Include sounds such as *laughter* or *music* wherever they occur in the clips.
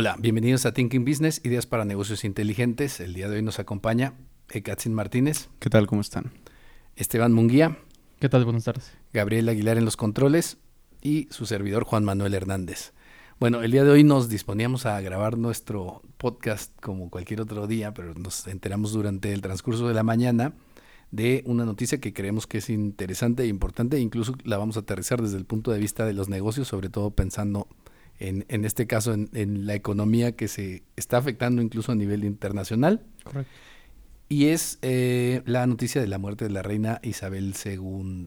Hola, bienvenidos a Thinking Business, ideas para negocios inteligentes. El día de hoy nos acompaña Ekatzin Martínez, ¿Qué tal? ¿Cómo están? Esteban Munguía, ¿Qué tal? Buenas tardes. Gabriel Aguilar en los controles y su servidor Juan Manuel Hernández. Bueno, el día de hoy nos disponíamos a grabar nuestro podcast como cualquier otro día, pero nos enteramos durante el transcurso de la mañana de una noticia que creemos que es interesante e importante, e incluso la vamos a aterrizar desde el punto de vista de los negocios, sobre todo pensando en, en este caso en, en la economía que se está afectando incluso a nivel internacional. Correcto. Y es eh, la noticia de la muerte de la reina Isabel II.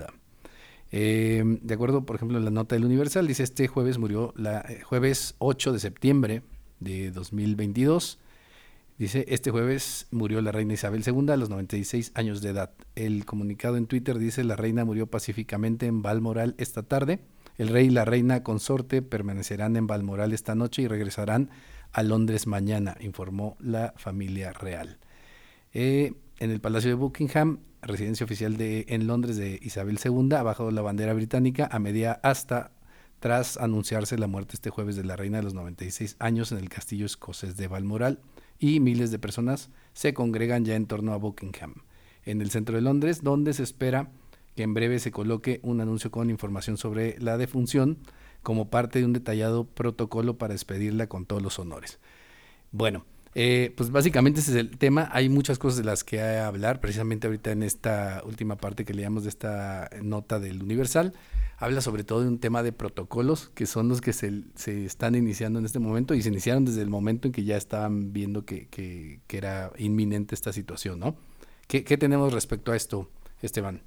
Eh, de acuerdo, por ejemplo, en la nota del Universal, dice este jueves murió, la eh, jueves 8 de septiembre de 2022. Dice, este jueves murió la reina Isabel II a los 96 años de edad. El comunicado en Twitter dice, la reina murió pacíficamente en Balmoral esta tarde. El rey y la reina consorte permanecerán en Balmoral esta noche y regresarán a Londres mañana, informó la familia real. Eh, en el Palacio de Buckingham, residencia oficial de, en Londres de Isabel II, ha bajado la bandera británica a media asta tras anunciarse la muerte este jueves de la reina de los 96 años en el castillo escocés de Balmoral y miles de personas se congregan ya en torno a Buckingham, en el centro de Londres, donde se espera que en breve se coloque un anuncio con información sobre la defunción como parte de un detallado protocolo para despedirla con todos los honores. Bueno, eh, pues básicamente ese es el tema. Hay muchas cosas de las que hablar, precisamente ahorita en esta última parte que leíamos de esta nota del Universal. Habla sobre todo de un tema de protocolos, que son los que se, se están iniciando en este momento y se iniciaron desde el momento en que ya estaban viendo que, que, era inminente esta situación, ¿no? ¿Qué, ¿Qué tenemos respecto a esto, Esteban?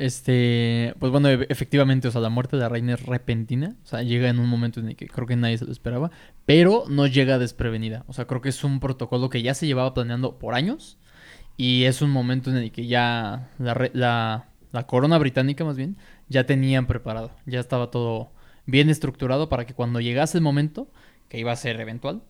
Este, pues bueno, efectivamente, o sea, la muerte de la reina es repentina, o sea, llega en un momento en el que creo que nadie se lo esperaba, pero no llega desprevenida, o sea, creo que es un protocolo que ya se llevaba planeando por años y es un momento en el que ya la, la corona británica más bien ya tenían preparado, ya estaba todo bien estructurado para que cuando llegase el momento, que iba a ser eventual,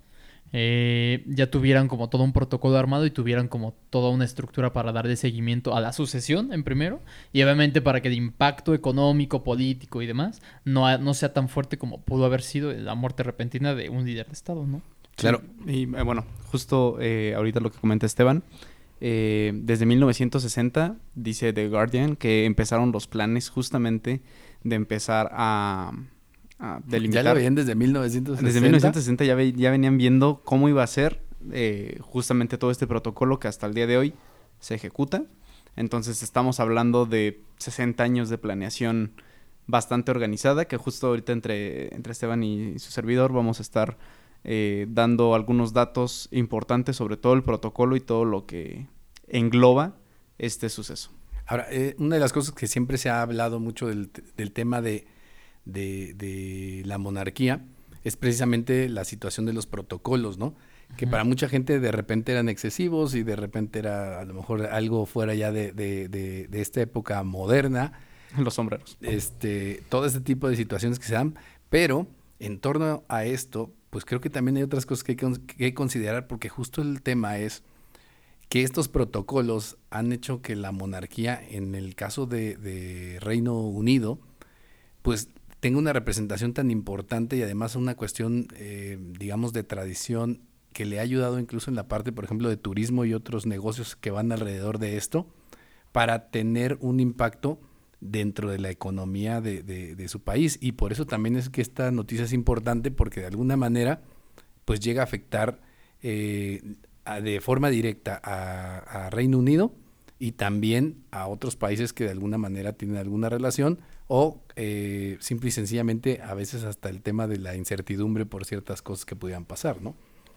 eh, ya tuvieran como todo un protocolo armado y tuvieran como toda una estructura para darle seguimiento a la sucesión en primero y obviamente para que el impacto económico, político y demás no, no sea tan fuerte como pudo haber sido la muerte repentina de un líder de Estado, ¿no? Claro. Y eh, bueno, justo eh, ahorita lo que comenta Esteban, eh, desde 1960 dice The Guardian que empezaron los planes justamente de empezar a, a Ya lo veían desde 1960. Desde 1960 ya, ve- ya venían viendo cómo iba a ser eh, justamente todo este protocolo que hasta el día de hoy se ejecuta. Entonces estamos hablando de 60 años de planeación bastante organizada, que justo ahorita entre, entre Esteban y su servidor vamos a estar eh, dando algunos datos importantes sobre todo el protocolo y todo lo que engloba este suceso. Ahora, eh, una de las cosas que siempre se ha hablado mucho del tema de, de- de la monarquía es precisamente la situación de los protocolos, ¿no? Que para mucha gente de repente eran excesivos y de repente era a lo mejor algo fuera ya de, de- de- de esta época moderna, *laughs* Los sombreros. este, todo este tipo de situaciones que se dan, pero en torno a esto, pues creo que también hay otras cosas que hay que que considerar porque justo el tema es que estos protocolos han hecho que la monarquía, en el caso de, de Reino Unido, pues tenga una representación tan importante y además una cuestión, eh, digamos, de tradición que le ha ayudado incluso en la parte, por ejemplo, de turismo y otros negocios que van alrededor de esto, para tener un impacto dentro de la economía de, su país. Y por eso también es que esta noticia es importante porque de alguna manera pues llega a afectar eh, a- de forma directa a Reino Unido y también a otros países que de alguna manera tienen alguna relación o eh, simple y sencillamente a veces hasta el tema de la incertidumbre por ciertas cosas que pudieran pasar, ¿no?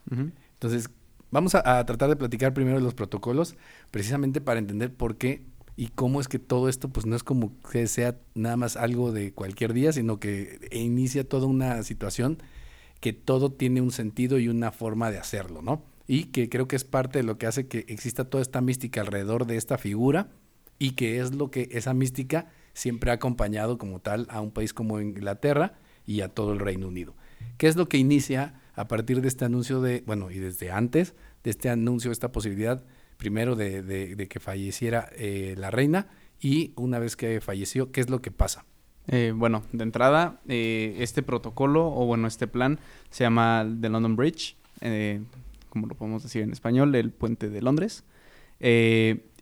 Entonces, vamos a, a tratar de platicar primero de los protocolos, precisamente para entender por qué y cómo es que todo esto, pues no es como que sea nada más algo de cualquier día, sino que inicia toda una situación que todo tiene un sentido y una forma de hacerlo, ¿no? Y que creo que es parte de lo que hace que exista toda esta mística alrededor de esta figura y que es lo que esa mística siempre ha acompañado como tal a un país como Inglaterra y a todo el Reino Unido. ¿Qué es lo que inicia a partir de este anuncio de, bueno, y desde antes de este anuncio, esta posibilidad, primero de, de, que falleciera eh, la reina y una vez que falleció, ¿qué es lo que pasa? Eh, bueno, de entrada, eh, este protocolo, o bueno, este plan, se llama The London Bridge, como lo podemos decir en español, el puente de Londres.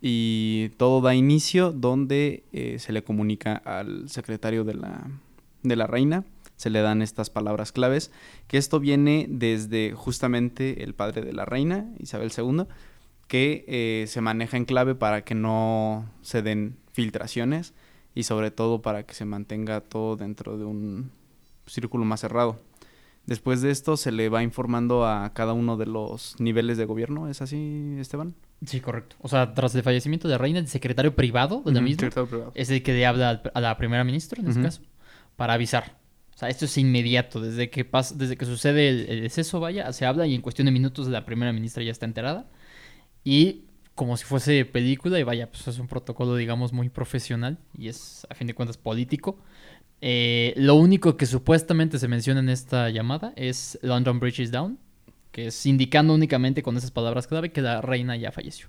Y todo da inicio donde se le comunica al secretario de la, de la reina, se le dan estas palabras claves, que esto viene desde justamente el padre de la reina, Isabel II, que se maneja en clave para que no se den filtraciones y sobre todo para que se mantenga todo dentro de un círculo más cerrado. Después de esto se le va informando a cada uno de los niveles de gobierno, ¿es así, Esteban? Sí, correcto. O sea, tras el fallecimiento de la reina, el secretario privado de la misma es el que le habla a la primera ministra, en este caso, para avisar. O sea, esto es inmediato. Desde que, pasa, desde que sucede el, el, exceso, vaya, se habla y en cuestión de minutos la primera ministra ya está enterada. Y como si fuese película y vaya, pues es un protocolo, digamos, muy profesional y es, a fin de cuentas, político. Eh, lo único que supuestamente se menciona en esta llamada es London Bridge is down, que es indicando únicamente con esas palabras clave que la reina ya falleció.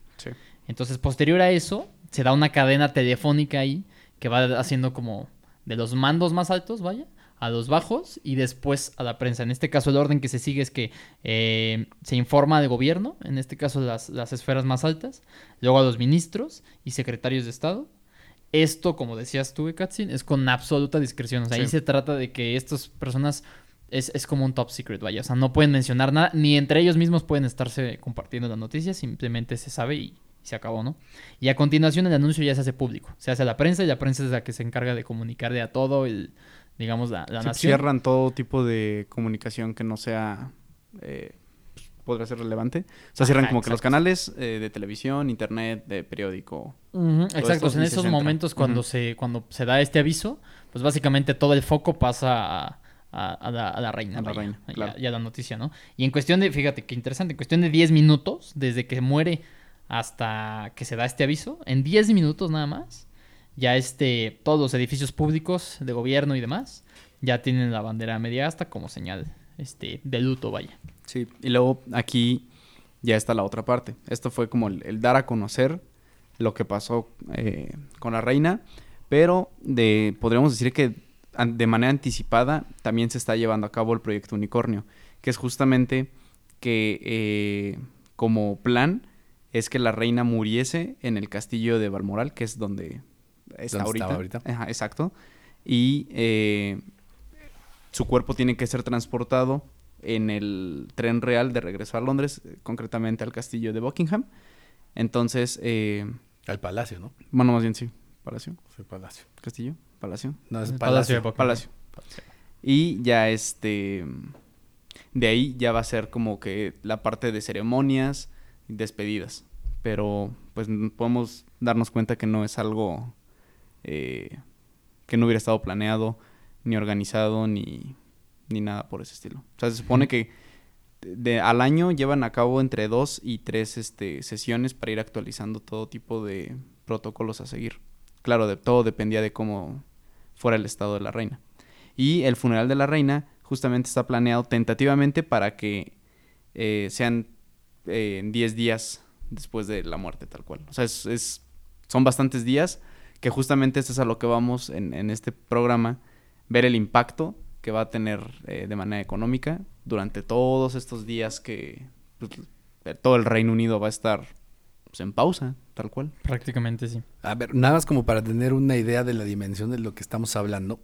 Entonces, posterior a eso, se da una cadena telefónica ahí que va haciendo como de los mandos más altos, vaya, a los bajos y después a la prensa. En este caso el orden que se sigue es que eh, se informa al gobierno, en este caso las, esferas más altas, luego a los ministros y secretarios de Estado. Esto, como decías tú, Katzin, es con absoluta discreción. O sea, ahí se trata de que estas personas es, es, como un top secret, vaya. O sea, no pueden mencionar nada, ni entre ellos mismos pueden estarse compartiendo la noticia, simplemente se sabe y, se acabó, ¿no? Y a continuación el anuncio ya se hace público. Se hace a la prensa y la prensa es la que se encarga de comunicarle a todo el, digamos, la, nación. Cierran todo tipo de comunicación que no sea, eh, podría ser relevante. O sea, cierran como que los canales eh, de televisión, internet, de periódico. Exacto, en esos momentos cuando, se, cuando se da este aviso, pues básicamente todo el foco pasa a... A, la, reina, a la reina y, a, la noticia, ¿no? Y en cuestión de, fíjate qué interesante, en cuestión de 10 minutos, desde que muere hasta que se da este aviso, en 10 minutos nada más, ya este, todos los edificios públicos de gobierno y demás ya tienen la bandera media asta como señal este, de luto, vaya. Sí, y luego aquí ya está la otra parte. Esto fue como el, dar a conocer lo que pasó eh, con la reina, pero de, podríamos decir que de manera anticipada también se está llevando a cabo el proyecto Unicornio, que es justamente que eh, como plan es que la reina muriese en el castillo de Balmoral, que es donde está ahorita. exacto. Y eh, su cuerpo tiene que ser transportado en el tren real de regreso a Londres, concretamente al castillo de Buckingham. Entonces... Eh, al palacio, ¿no? Bueno, más bien sí. Palacio. Sí, palacio. ¿Castillo? ¿Palacio? No, es palacio. Palacio. palacio. Y ya este... De ahí ya va a ser como que la parte de ceremonias y despedidas. Pero pues podemos darnos cuenta que no es algo eh, que no hubiera estado planeado, ni organizado, ni, ni nada por ese estilo. O sea, se supone que de, al año llevan a cabo entre dos y tres este, sesiones para ir actualizando todo tipo de protocolos a seguir. Claro, de, todo dependía de cómo fuera el estado de la reina. Y el funeral de la reina justamente está planeado tentativamente para que eh, sean eh, en 10 días después de la muerte, tal cual. O sea, es, es, son bastantes días que justamente esto es a lo que vamos en, en este programa, ver el impacto que va a tener eh, de manera económica durante todos estos días que pues, todo el Reino Unido va a estar pues, en pausa, tal cual. Prácticamente sí. A ver, nada más como para tener una idea de la dimensión de lo que estamos hablando,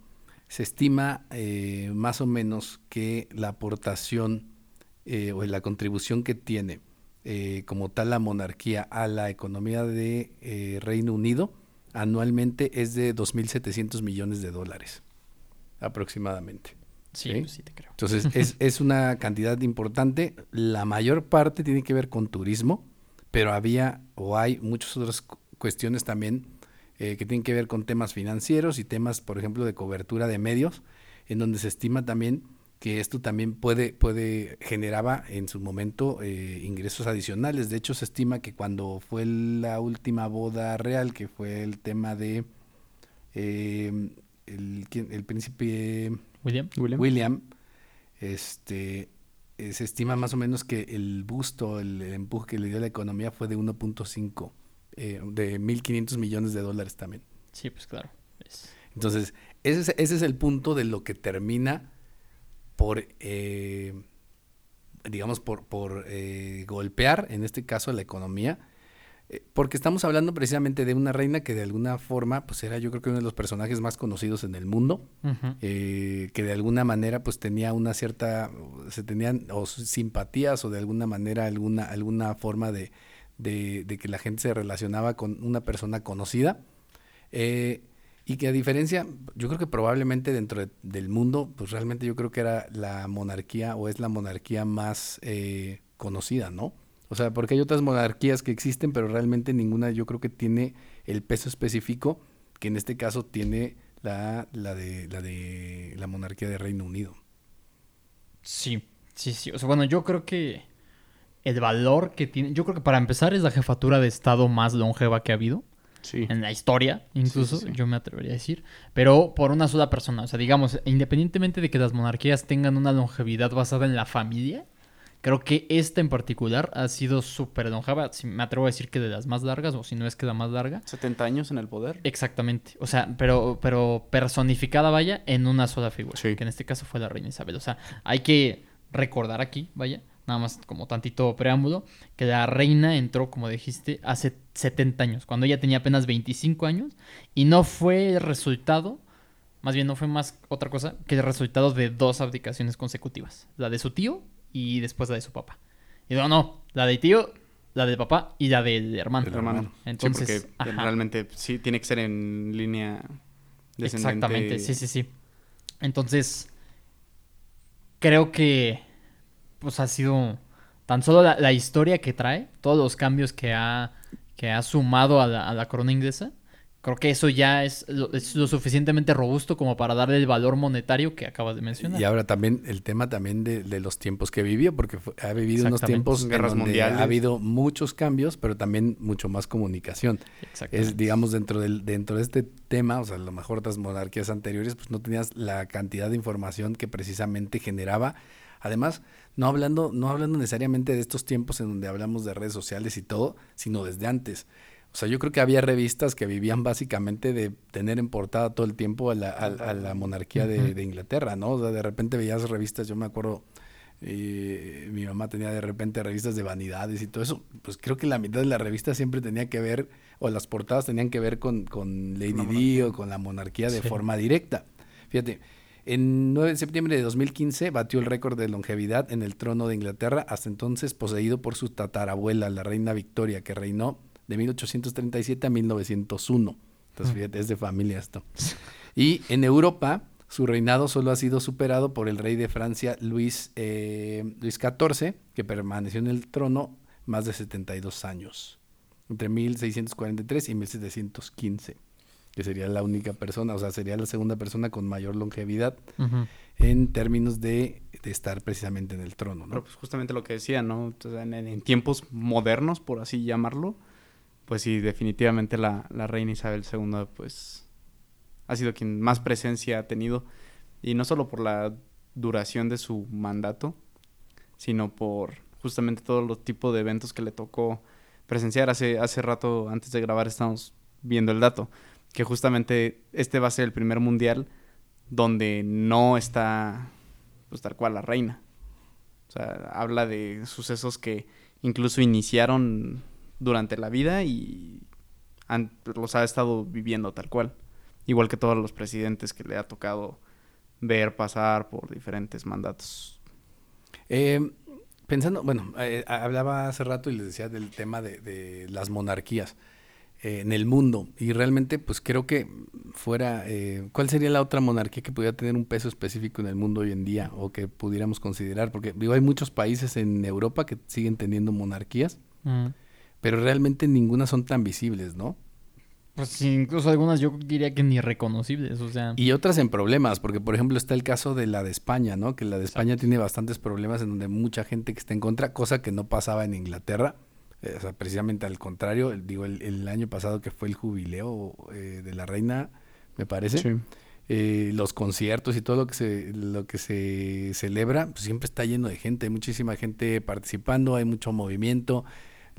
se estima eh, más o menos que la aportación eh, o la contribución que tiene como tal la monarquía a la economía de Reino Unido anualmente es de 2.700 millones de dólares, aproximadamente. Sí, sí, te creo. Entonces, *laughs* es, es, una cantidad importante. La mayor parte tiene que ver con turismo, pero había o hay muchas otras cuestiones también eh, que tienen que ver con temas financieros y temas, por ejemplo, de cobertura de medios, en donde se estima también que esto también puede, puede generaba en su momento eh, ingresos adicionales. De hecho, se estima que cuando fue la última boda real, que fue el tema de eh, el, el príncipe William. William. William, este, eh, se estima más o menos que el busto, el, el empuje que le dio a la economía fue de 1.5, eh, de 1.500 millones de dólares también. Sí, pues claro. Es- Entonces, ese es, ese es el punto de lo que termina por, eh, digamos, por, por eh, golpear, en este caso, a la economía, porque estamos hablando precisamente de una reina que de alguna forma, pues era yo creo que uno de los personajes más conocidos en el mundo, eh, que de alguna manera pues tenía una cierta, se tenían o simpatías o de alguna manera alguna, alguna forma de, de, de que la gente se relacionaba con una persona conocida. eh, y que a diferencia, yo creo que probablemente dentro de- del mundo, pues realmente yo creo que era la monarquía o es la monarquía más eh, conocida, ¿no? O sea, porque hay otras monarquías que existen, pero realmente ninguna yo creo que tiene el peso específico que en este caso tiene la, la, de, la de la monarquía de Reino Unido. Sí, sí, sí. O sea, bueno, yo creo que el valor que tiene. Yo creo que para empezar es la jefatura de Estado más longeva que ha habido. Sí. En la historia, incluso, sí, sí. yo me atrevería a decir. Pero por una sola persona. O sea, digamos, independientemente de que las monarquías tengan una longevidad basada en la familia, creo que esta en particular ha sido súper longeva. Si me atrevo a decir que de las más largas, o si no es que la más larga. 70 años en el poder. Exactamente. O sea, pero, pero personificada, vaya, en una sola figura. Sí. Que en este caso fue la reina Isabel. O sea, hay que recordar aquí, vaya, nada más como tantito preámbulo, que la reina entró, como dijiste, hace 70 años, cuando ella tenía apenas 25 años, y no fue el resultado, más bien no fue más otra cosa que el resultado de dos abdicaciones consecutivas. La de su tío y después la de su papá. Y no, no, la de tío, la del papá y la del hermano. Del hermano. Entonces, sí, porque ajá. realmente sí tiene que ser en línea descendente. Exactamente, sí, sí, sí. Entonces, creo que pues ha sido tan solo la, la historia que trae, todos los cambios que ha, que ha sumado a la, a la corona inglesa, creo que eso ya es lo, es lo suficientemente robusto como para darle el valor monetario que acabas de mencionar. Y ahora también el tema también de, de los tiempos que vivió, porque fue- ha vivido unos tiempos en Guerras donde mundiales. ha habido muchos cambios, pero también mucho más comunicación. Exactamente. Es, digamos, dentro del, dentro de este tema, o sea, a lo mejor otras monarquías anteriores, pues no tenías la cantidad de información que precisamente generaba. Además, no hablando, no hablando necesariamente de estos tiempos en donde hablamos de redes sociales y todo, sino desde antes. O sea, yo creo que había revistas que vivían básicamente de tener en portada todo el tiempo a la, a- a la monarquía de, Inglaterra, ¿no? O sea, de repente veías revistas, yo me acuerdo, eh, mi mamá tenía de repente revistas de vanidades y todo eso. Pues creo que la mitad de la revista siempre tenía que ver, o las portadas tenían que ver con, con Lady la Di o con la monarquía de Sí. forma directa. Fíjate, en 9 de septiembre de 2015 batió el récord de longevidad en el trono de Inglaterra, hasta entonces poseído por su tatarabuela, la reina Victoria, que reinó de 1837 a 1901. Entonces, Mm. fíjate, es de familia esto. *laughs* Y en Europa, su reinado solo ha sido superado por el rey de Francia, Luis, eh, Luis XIV, que permaneció en el trono más de 72 años, entre 1643 y 1715, que sería la única persona, o sea, sería la segunda persona con mayor longevidad en términos de, de estar precisamente en el trono, ¿no? Pero pues justamente lo que decía, ¿no? En tiempos modernos, por así llamarlo, pues sí, definitivamente la, la reina Isabel II, pues ha sido quien más presencia ha tenido. Y no solo por la duración de su mandato, sino por justamente todos los tipos de eventos que le tocó presenciar. Hace, hace rato, antes de grabar, estamos viendo el dato, que justamente este va a ser el primer mundial donde no está, pues tal cual, la reina. O sea, habla de sucesos que incluso iniciaron durante la vida y han- los ha estado viviendo tal cual. Igual que todos los presidentes que le ha tocado ver pasar por diferentes mandatos. Eh, pensando, bueno, eh, hablaba hace rato y les decía del tema de, de las monarquías eh, en el mundo y realmente pues creo que fuera, eh, ¿cuál sería la otra monarquía que pudiera tener un peso específico en el mundo hoy en día o que pudiéramos considerar? Porque digo, hay muchos países en Europa que siguen teniendo monarquías, Mm. Pero realmente ninguna son tan visibles, ¿no? Pues incluso algunas yo diría que ni reconocibles, o sea... Y otras en problemas, porque por ejemplo está el caso de la de España, ¿no? Que la de España tiene bastantes problemas en donde mucha gente que está en contra, cosa que no pasaba en Inglaterra. Eh, o sea, precisamente al contrario, el- digo, el, el año pasado que fue el jubileo eh, de la reina, me parece. Sí. eh, los conciertos y todo lo que se lo que se celebra pues, siempre está lleno de gente hay muchísima gente participando hay mucho movimiento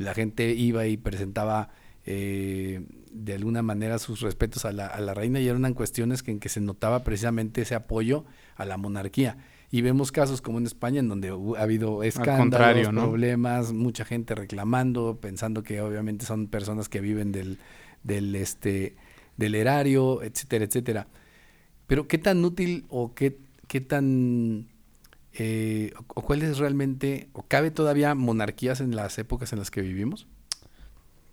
la gente iba y presentaba eh, de alguna manera sus respetos a la, a la reina y eran cuestiones que, en que se notaba precisamente ese apoyo a la monarquía y vemos casos como en España en donde ha habido escándalos, problemas, mucha gente reclamando, pensando que obviamente son personas que viven del, del este del erario, etcétera, etcétera. Pero qué tan útil o qué, qué tan eh, o, cuál es realmente o cabe todavía monarquías en las épocas en las que vivimos?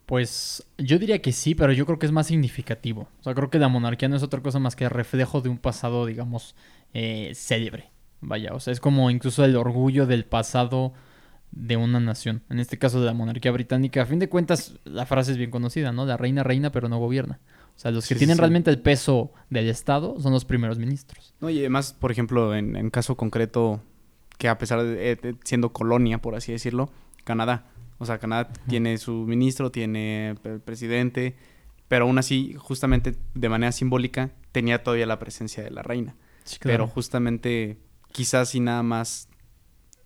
Pues yo diría que sí, pero yo creo que es más significativo. O sea, creo que la monarquía no es otra cosa más que reflejo de un pasado, digamos, eh, célebre. Vaya, o sea, es como incluso el orgullo del pasado de una nación. En este caso de la monarquía británica. A fin de cuentas, la frase es bien conocida, ¿no? La reina reina, pero no gobierna. O sea, los que Sí, sí, tienen sí. realmente el peso del Estado son los primeros ministros. No, y además, por ejemplo, en, en caso concreto, que a pesar de, eh, siendo colonia, por así decirlo, Canadá. O sea, Canadá tiene su ministro, tiene el presidente, pero aún así, justamente de manera simbólica, tenía todavía la presencia de la reina. Sí, Pero justamente, quizás y nada más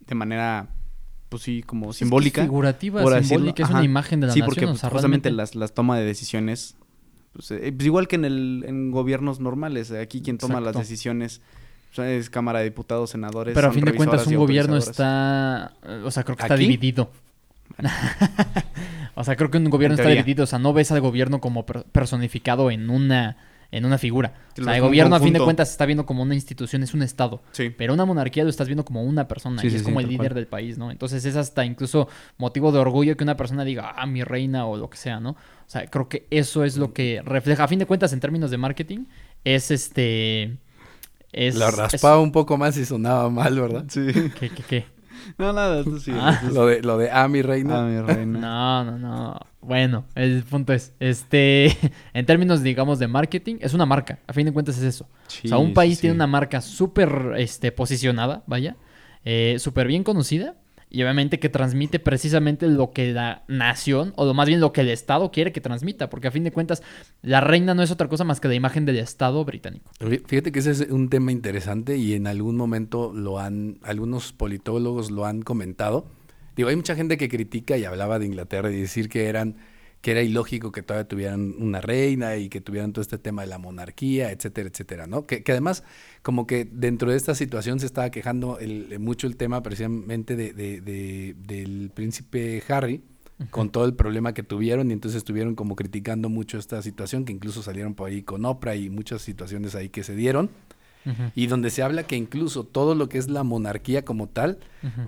de manera, pues sí, como Es que es simbólica. figurativa, por decirlo, simbólica, es ajá. una imagen de la sí, nación. porque o pues, sea, justamente realmente- las, las tomas de decisiones, pues, eh, pues, igual que en, el, en gobiernos normales, eh, aquí quien toma las decisiones o sea, es Cámara de Diputados, Senadores. Pero a fin de cuentas un gobierno está, eh, o sea, creo que está ¿Aquí? dividido. *laughs* o sea, creo que un gobierno está dividido, o sea, no ves al gobierno como per- personificado en una en una figura. O sea, el gobierno a fin de cuentas se está viendo como una institución, es un estado. Sí. Pero una monarquía lo estás viendo como una persona Sí, y sí, es como el líder cual. del país, ¿no? Entonces es hasta incluso motivo de orgullo que una persona diga, ah, mi reina o lo que sea, ¿no? O sea, creo que eso es lo que refleja, a fin de cuentas, en términos de marketing, es este... Es, La raspaba un poco más y sonaba mal, ¿verdad? Sí. *laughs* ¿Qué, qué, qué? No, nada, eso sí. Ah. Lo de, lo de ah, mi reina. Ah, mi reina. *laughs* No, no, no. Bueno, el punto es, este, *laughs* en términos, digamos, de marketing, es una marca. A fin de cuentas es eso. o sea, un país sí, tiene una marca súper, este, posicionada, vaya, eh, súper bien conocida y obviamente que transmite precisamente lo que la nación, o más bien lo que el Estado quiere que transmita, porque a fin de cuentas la reina no es otra cosa más que la imagen del Estado británico. Fíjate que ese es un tema interesante y en algún momento lo han, algunos politólogos lo han comentado. Digo, hay mucha gente que critica y hablaba de Inglaterra y decir que eran, que era ilógico que todavía tuvieran una reina y que tuvieran todo este tema de la monarquía, etcétera, etcétera, ¿no? Que, que además, como que dentro de esta situación se estaba quejando el- mucho el tema precisamente de, de- de- del príncipe Harry, con todo el problema que tuvieron y entonces estuvieron como criticando mucho esta situación, que incluso salieron por ahí con Oprah y muchas situaciones ahí que se dieron, y donde se habla que incluso todo lo que es la monarquía como tal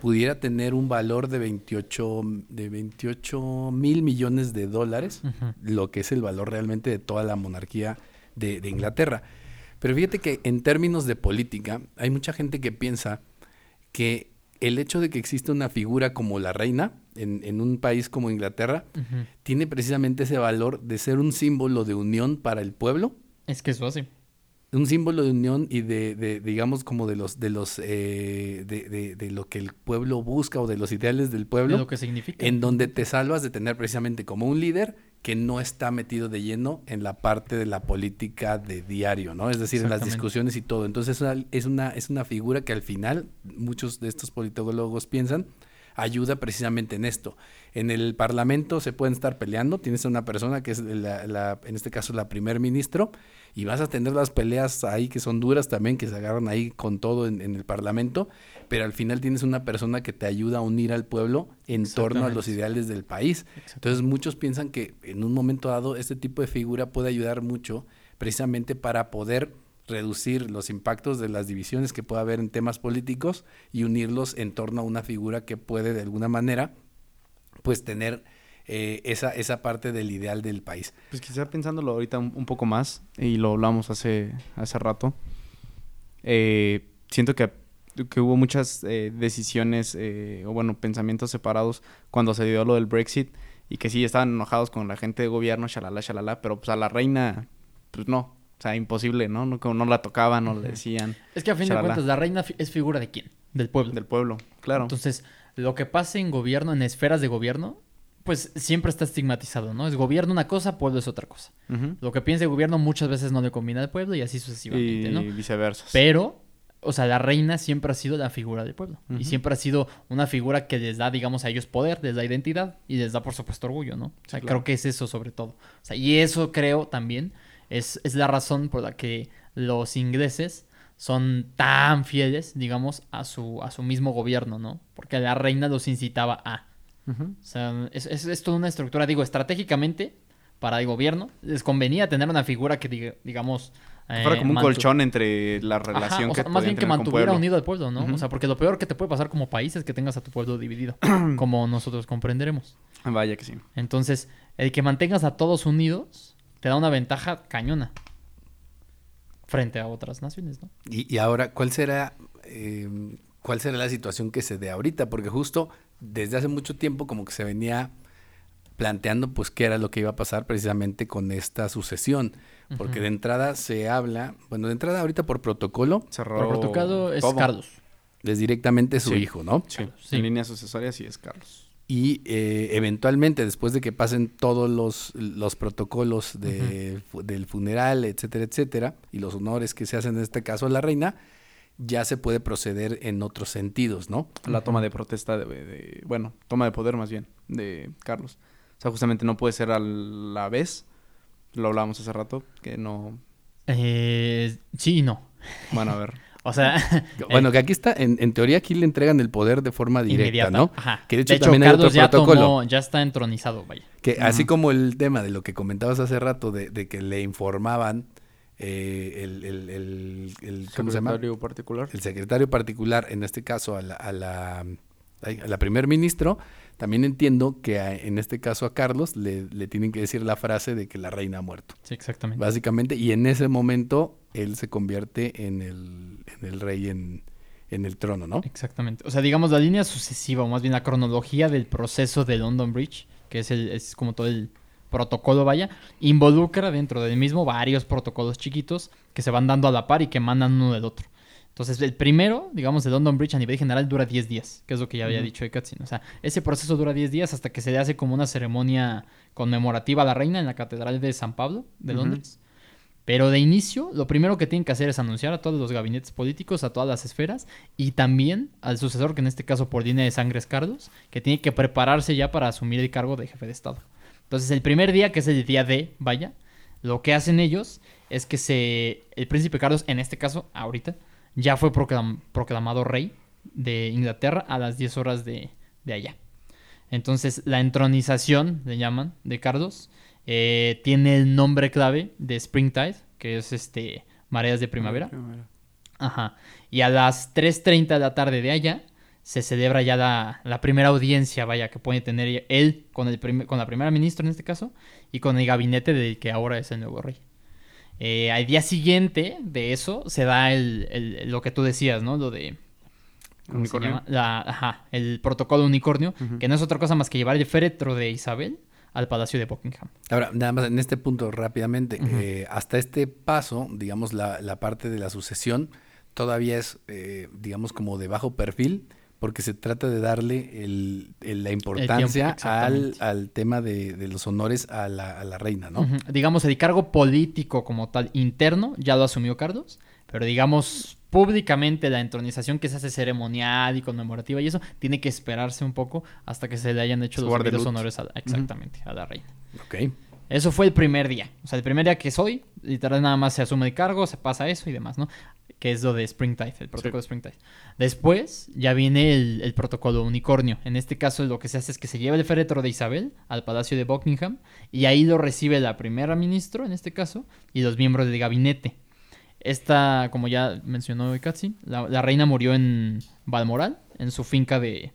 pudiera tener un valor de 28, de 28 mil millones de dólares, lo que es el valor realmente de toda la monarquía de, de Inglaterra. Pero fíjate que en términos de política, hay mucha gente que piensa que el hecho de que exista una figura como la reina en, en un país como Inglaterra tiene precisamente ese valor de ser un símbolo de unión para el pueblo, Es que eso hace. Un símbolo de unión y de, de, digamos, como de los, de los, eh, de, de- de lo que el pueblo busca o de los ideales del de pueblo, lo que significa. en donde te salvas de tener precisamente como un líder que no está metido de lleno en la parte de la política de diario, ¿no? Es decir, en las discusiones y todo. Entonces es una, es una, es una figura que al final muchos de estos politólogos piensan ayuda precisamente en esto. En el Parlamento se pueden estar peleando, tienes a una persona que es la, la- en este caso la primer ministro, y vas a tener las peleas ahí que son duras también, que se agarran ahí con todo en, en el Parlamento, pero al final tienes una persona que te ayuda a unir al pueblo en torno a los ideales del país. Entonces muchos piensan que en un momento dado este tipo de figura puede ayudar mucho precisamente para poder reducir los impactos de las divisiones que pueda haber en temas políticos y unirlos en torno a una figura que puede de alguna manera pues tener eh, esa, esa parte del ideal del país. Pues quizá pensándolo ahorita un, poco más, y lo hablamos hace, hace rato, eh, siento que, que hubo muchas eh, decisiones, eh, o bueno, pensamientos separados cuando se dio lo del Brexit, y que sí estaban enojados con la gente de gobierno, shalala, shalala, pero pues a la reina, pues no. O sea, imposible, ¿no? No, como no la tocaban, no le decían. Es que a fin de cuentas, la reina es figura de quién? Del pueblo. Del pueblo, claro. Entonces, lo que pase en gobierno, en esferas de gobierno, pues siempre está estigmatizado, ¿no? Es gobierno una cosa, pueblo es otra cosa. Lo que piensa el gobierno muchas veces no le combina al pueblo y así sucesivamente, Y ¿no? viceversa. Pero, o sea, la reina siempre ha sido la figura del pueblo. Y siempre ha sido una figura que les da, digamos, a ellos poder, les da identidad y les da, por supuesto, orgullo, ¿no? O sea, claro. creo que es eso sobre todo. O sea, y eso creo también es, es la razón por la que los ingleses son tan fieles, digamos, a su, a su mismo gobierno, ¿no? Porque la reina los incitaba a. O sea, es, es, es toda una estructura, digo, estratégicamente para el gobierno les convenía tener una figura que, diga- digamos... Fuera eh, como un colchón entre la Ajá, relación o sea, que más bien que mantuviera unido al pueblo, ¿no? O sea, porque lo peor que te puede pasar como país es que tengas a tu pueblo dividido, *clears throat* como nosotros comprenderemos. Vaya que sí. Entonces, el que mantengas a todos unidos te da una ventaja cañona frente a otras naciones, ¿no? Y, y ahora, ¿cuál será, eh, ¿cuál será la situación que se dé ahorita? Porque justo desde hace mucho tiempo como que se venía planteando pues qué era lo que iba a pasar precisamente con esta sucesión. Porque de entrada se habla, bueno, de entrada ahorita por protocolo Cerró Por protocolo es todo. Carlos. es directamente su Sí. hijo, ¿no? Sí, Sí. en línea sucesoria sí es Carlos. Y eh, eventualmente, después de que pasen todos los, los protocolos de, del funeral, etcétera, etcétera, y los honores que se hacen en este caso a la reina, ya se puede proceder en otros sentidos, ¿no? La toma de protesta de, de- Bueno, toma de poder más bien, de Carlos. O sea, justamente no puede ser a la vez. Lo hablábamos hace rato, que no... Eh, sí y no. Bueno, a ver. *laughs* O sea, *laughs* Bueno, eh, que aquí está, en, en teoría aquí le entregan el poder de forma directa, inmediata. ¿no? Ajá. Que de de hecho también hay otro Carlos ya protocolo. tomó, ya está entronizado, vaya. Que así como el tema de lo que comentabas hace rato, de, de que le informaban eh, el, el, el- el- ¿cómo se llama? Secretario particular. el secretario particular, en este caso a la, a la, a la primer ministro, también entiendo que a- en este caso a Carlos le, le tienen que decir la frase de que la reina ha muerto, Sí, exactamente. básicamente, y en ese momento él se convierte en el, en el rey en, en el trono, ¿no? Exactamente. O sea, digamos, la línea sucesiva, o más bien la cronología del proceso de London Bridge, que es, el, es como todo el protocolo, vaya, involucra dentro del mismo varios protocolos chiquitos que se van dando a la par y que mandan uno del otro. Entonces, el primero, digamos, de London Bridge a nivel general dura 10 días, que es lo que ya había Ujú. dicho de Katzin. O sea, ese proceso dura 10 días hasta que se le hace como una ceremonia conmemorativa a la reina en la Catedral de San Pablo de. Londres. Pero de inicio, lo primero que tienen que hacer es anunciar a todos los gabinetes políticos, a todas las esferas, y también al sucesor, que en este caso por línea de sangre es Carlos, que tiene que prepararse ya para asumir el cargo de jefe de Estado. Entonces, el primer día, que es el día D, vaya, lo que hacen ellos es que se. El príncipe Carlos, en este caso, ahorita, ya fue proclam- proclamado rey de Inglaterra a las 10 horas de, de allá. Entonces, la entronización, le llaman, de Carlos, eh, tiene el nombre clave de Springtide, que es este mareas de primavera. Ajá. Y a las 3.30 de la tarde de allá se celebra ya la, la primera audiencia, vaya, que puede tener él con, el prim- con la primera ministra en este caso y con el gabinete del que ahora es el nuevo rey. Eh, al día siguiente de eso se da el, el- lo que tú decías, ¿no? Lo de... ¿cómo se Unicornio. llama? La- ajá, el protocolo unicornio, que no es otra cosa más que llevar el féretro de Isabel al palacio de Buckingham. Ahora, nada más en este punto rápidamente, eh, hasta este paso, digamos, la, la parte de la sucesión todavía es, eh, digamos, como de bajo perfil, porque se trata de darle el, el- la importancia al, al tema de, de los honores a la, a la reina, ¿no? Digamos, el cargo político como tal interno ya lo asumió Carlos, pero digamos, públicamente la entronización que se hace ceremonial y conmemorativa y eso, tiene que esperarse un poco hasta que se le hayan hecho los debidos honores a exactamente, a la reina. Ok. Eso fue el primer día. O sea, el primer día que soy, literal nada más se asume el cargo, se pasa eso y demás, ¿no? Que es lo de Springtide, el protocolo de Springtide. Después ya viene el, el protocolo unicornio. En este caso lo que se hace es que se lleva el féretro de Isabel al palacio de Buckingham y ahí lo recibe la primera ministra, en este caso, y los miembros del gabinete. Esta, como ya mencionó Katsi, la, la reina murió en Balmoral, en su finca de,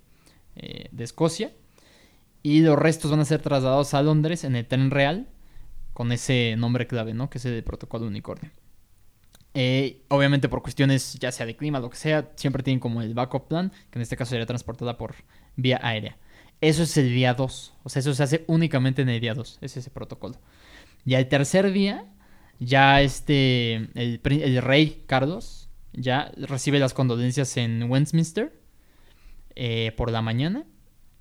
eh, de Escocia. Y los restos van a ser trasladados a Londres en el tren real, con ese nombre clave, ¿no? Que es el de protocolo unicornio. Eh, obviamente por cuestiones ya sea de clima, lo que sea, siempre tienen como el backup plan, que en este caso sería transportada por vía aérea. Eso es el día 2. O sea, eso se hace únicamente en el día 2. Es ese protocolo. Y al tercer día, ya este, el, rey Carlos ya recibe las condolencias en Westminster eh, por la mañana.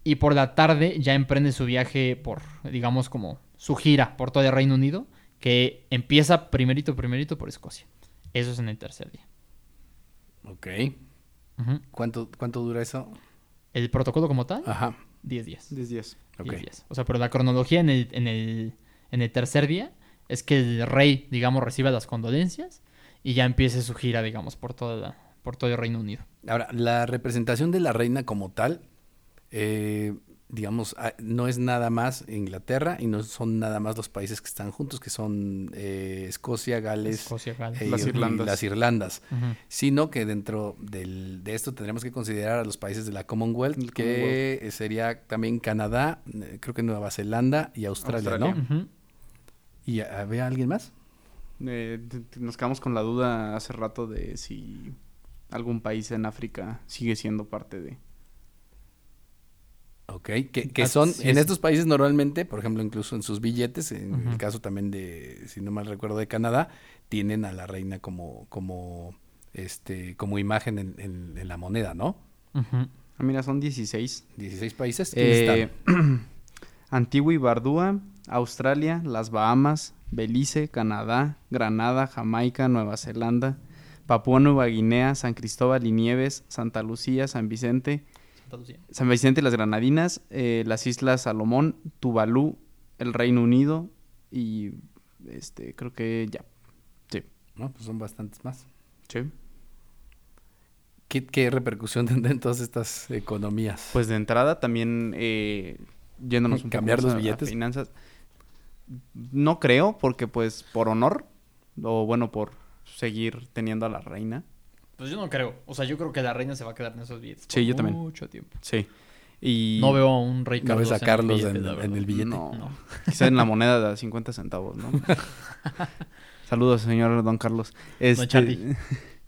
Y por la tarde ya emprende su viaje por, digamos, como su gira por todo el Reino Unido, que empieza primerito, primerito por Escocia. Eso es en el tercer día. Ok. Ujú. ¿Cuánto, ¿Cuánto dura eso? El protocolo como tal, Ajá. 10 días. 10 días. 10 Ok. días. O sea, pero la cronología en el, en, el, en el tercer día es que el rey, digamos, reciba las condolencias y ya empiece su gira, digamos, por, toda la- por todo el Reino Unido. Ahora, la representación de la reina como tal, eh, digamos, ah, no es nada más Inglaterra y no son nada más los países que están juntos, que son eh, Escocia, Gales, Escocia, Gales. eh, Las y Irlandas. las Irlandas. Sino que dentro del- de esto tendremos que considerar a los países de la Commonwealth, que sería también Canadá, eh, creo que Nueva Zelanda y Australia, Australia. ¿no? ¿Y había alguien más? Eh, nos quedamos con la duda hace rato de si algún país en África sigue siendo parte de... Ok, que, que Ah, son, en es- estos países normalmente, por ejemplo, incluso en sus billetes, en el caso también de, si no mal recuerdo, de Canadá, tienen a la reina como, como, este, como imagen en, en- en la moneda, ¿no? Ujú. Ah, mira, son 16. 16 países. ¿quiénes Eh? *clears throat* Antigua y Bardúa, Australia, las Bahamas, Belice, Canadá, Granada, Jamaica, Nueva Zelanda, Papúa Nueva Guinea, San Cristóbal y Nieves, Santa Lucía, San Vicente, Santa Lucía. San Vicente y las Granadinas, eh, las Islas Salomón, Tuvalu, el Reino Unido y este creo que ya. Sí. No, pues son bastantes más. Sí. ¿Qué, qué repercusión *laughs* tendrán todas estas economías? Pues de entrada también eh, yéndonos un poco ¿Cambiar más los a- a billetes? finanzas. No creo, porque pues por honor, o bueno, por seguir teniendo a la reina. Pues yo no creo. O sea, yo creo que la reina se va a quedar en esos billetes. Sí, por yo también. Mucho tiempo. Sí. Y No veo a un rey ¿No Carlos ves a en el Carlos billete, en, el billete? No. No. Quizá en la moneda de 50 centavos, ¿no? *laughs* Saludos, señor Don Carlos. Este, Charlie.